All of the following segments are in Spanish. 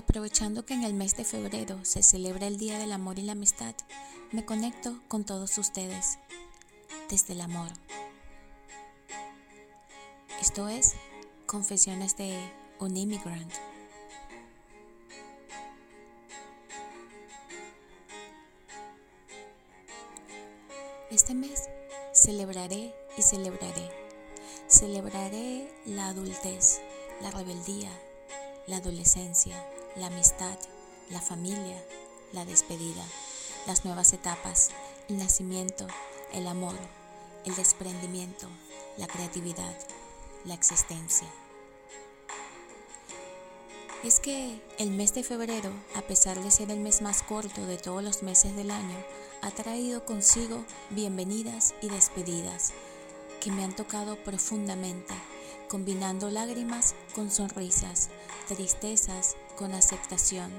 Aprovechando que en el mes de febrero se celebra el Día del Amor y la Amistad, me conecto con todos ustedes desde el amor. Esto es Confesiones de un Immigrant. Este mes celebraré y celebraré. Celebraré la adultez, la rebeldía, la adolescencia, la amistad, la familia, la despedida, las nuevas etapas, el nacimiento, el amor, el desprendimiento, la creatividad, la existencia. Es que el mes de febrero, a pesar de ser el mes más corto de todos los meses del año, ha traído consigo bienvenidas y despedidas que me han tocado profundamente, combinando lágrimas con sonrisas, tristezas con aceptación,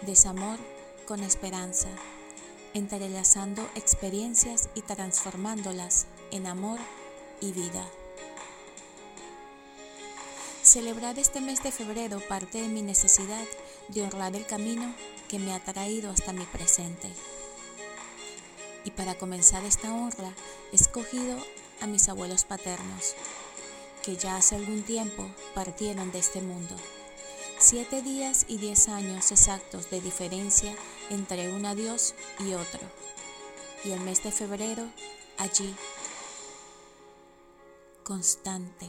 desamor con esperanza, entrelazando experiencias y transformándolas en amor y vida. Celebrar este mes de febrero parte de mi necesidad de honrar el camino que me ha traído hasta mi presente. Y para comenzar esta honra he escogido a mis abuelos paternos, que ya hace algún tiempo partieron de este mundo. Siete días y diez años exactos de diferencia entre un adiós y otro. Y el mes de febrero, allí, constante.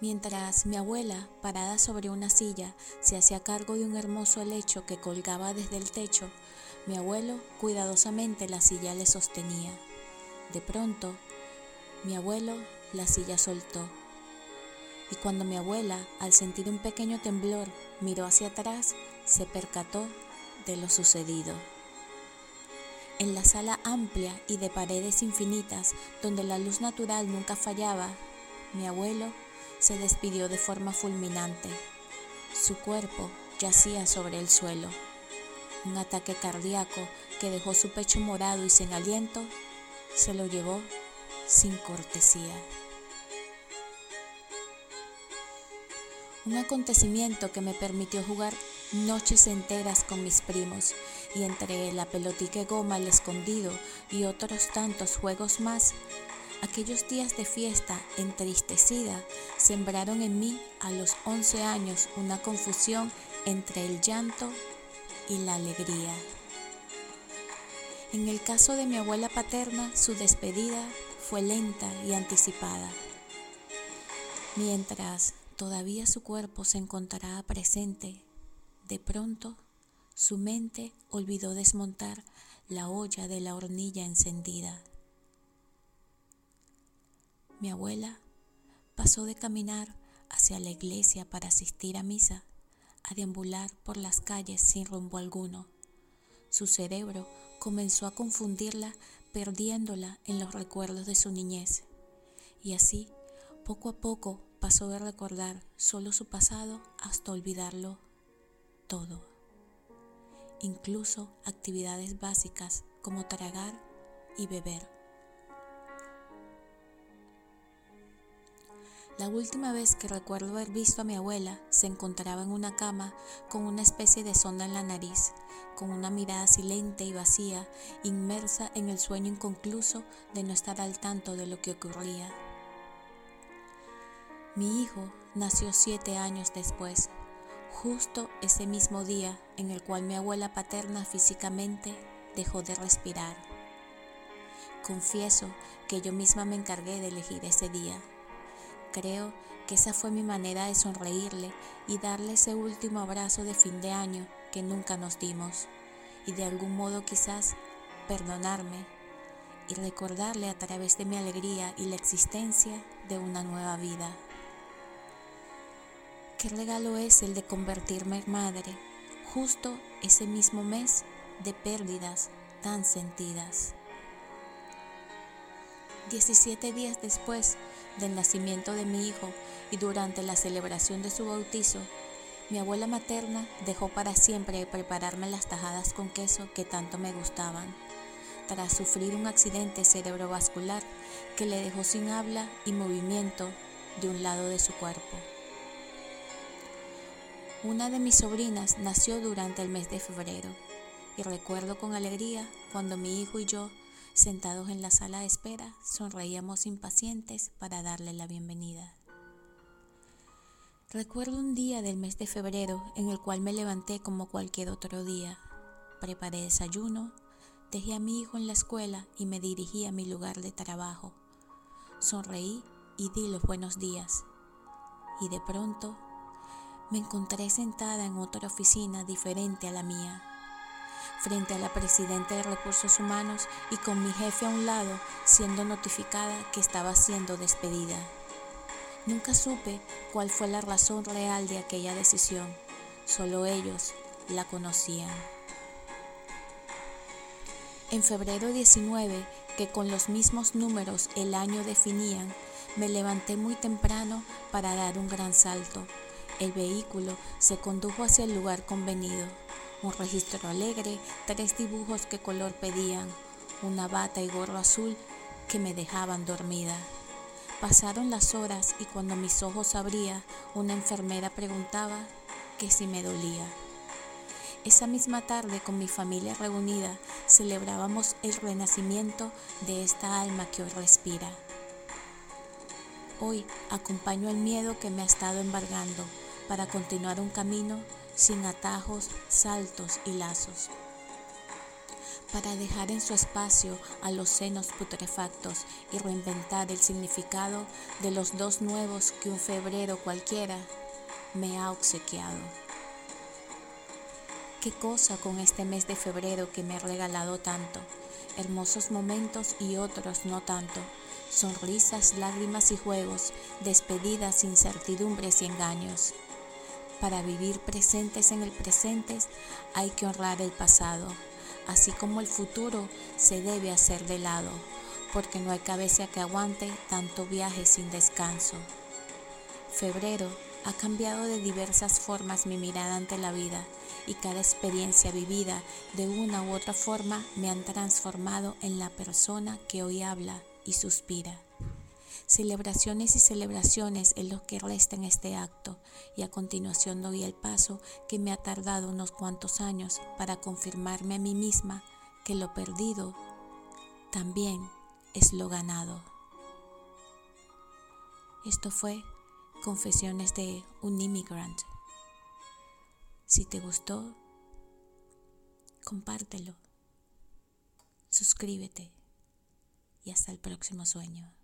Mientras mi abuela, parada sobre una silla, se hacía cargo de un hermoso lecho que colgaba desde el techo, mi abuelo cuidadosamente la silla le sostenía. De pronto, mi abuelo la silla soltó. Y cuando mi abuela, al sentir un pequeño temblor, miró hacia atrás, se percató de lo sucedido. En la sala amplia y de paredes infinitas, donde la luz natural nunca fallaba, mi abuelo se despidió de forma fulminante. Su cuerpo yacía sobre el suelo. Un ataque cardíaco que dejó su pecho morado y sin aliento se lo llevó sin cortesía. Un acontecimiento que me permitió jugar noches enteras con mis primos y entre la pelotique goma, el escondido y otros tantos juegos más, aquellos días de fiesta entristecida sembraron en mí a los 11 años una confusión entre el llanto y la alegría. En el caso de mi abuela paterna, su despedida fue lenta y anticipada. Mientras todavía su cuerpo se encontraba presente, de pronto su mente olvidó desmontar la olla de la hornilla encendida. Mi abuela pasó de caminar hacia la iglesia para asistir a misa a deambular por las calles sin rumbo alguno. Su cerebro comenzó a confundirla perdiéndola en los recuerdos de su niñez. Y así, poco a poco, pasó de recordar solo su pasado hasta olvidarlo todo. Incluso actividades básicas como tragar y beber. La última vez que recuerdo haber visto a mi abuela se encontraba en una cama con una especie de sonda en la nariz, con una mirada silente y vacía, inmersa en el sueño inconcluso de no estar al tanto de lo que ocurría. Mi hijo nació siete años después, justo ese mismo día en el cual mi abuela paterna físicamente dejó de respirar. Confieso que yo misma me encargué de elegir ese día Creo que esa fue mi manera de sonreírle y darle ese último abrazo de fin de año que nunca nos dimos y de algún modo quizás perdonarme y recordarle a través de mi alegría y la existencia de una nueva vida. ¿Qué regalo es el de convertirme en madre justo ese mismo mes de pérdidas tan sentidas? 17 días después del nacimiento de mi hijo y durante la celebración de su bautizo, mi abuela materna dejó para siempre de prepararme las tajadas con queso que tanto me gustaban, tras sufrir un accidente cerebrovascular que le dejó sin habla y movimiento de un lado de su cuerpo. Una de mis sobrinas nació durante el mes de febrero y recuerdo con alegría cuando mi hijo y yo, sentados en la sala de espera, sonreíamos impacientes para darle la bienvenida. Recuerdo un día del mes de febrero en el cual me levanté como cualquier otro día. Preparé desayuno, dejé a mi hijo en la escuela y me dirigí a mi lugar de trabajo. Sonreí y di los buenos días. Y de pronto me encontré sentada en otra oficina diferente a la mía, frente a la presidenta de Recursos Humanos y con mi jefe a un lado siendo notificada que estaba siendo despedida. Nunca supe cuál fue la razón real de aquella decisión, solo ellos la conocían. En febrero 19, que con los mismos números el año definían, me levanté muy temprano para dar un gran salto. El vehículo se condujo hacia el lugar convenido. Un registro alegre, tres dibujos que color pedían, una bata y gorro azul que me dejaban dormida. Pasaron las horas y cuando mis ojos abría, una enfermera preguntaba que si me dolía. Esa misma tarde con mi familia reunida celebrábamos el renacimiento de esta alma que hoy respira. Hoy acompaño el miedo que me ha estado embargando para continuar un camino sin atajos, saltos y lazos para dejar en su espacio a los senos putrefactos y reinventar el significado de los dos nuevos que un febrero cualquiera me ha obsequiado. Qué cosa con este mes de febrero que me ha regalado tanto, hermosos momentos y otros no tanto, sonrisas, lágrimas y juegos, despedidas, incertidumbres y engaños. Para vivir presentes en el presente hay que honrar el pasado así como el futuro se debe hacer de lado, porque no hay cabeza que aguante tanto viaje sin descanso. Febrero ha cambiado de diversas formas mi mirada ante la vida y cada experiencia vivida de una u otra forma me han transformado en la persona que hoy habla y suspira. Celebraciones y celebraciones en los que resta en este acto y a continuación doy el paso que me ha tardado unos cuantos años para confirmarme a mí misma que lo perdido también es lo ganado. Esto fue Confesiones de un Immigrant. Si te gustó, compártelo, suscríbete y hasta el próximo sueño.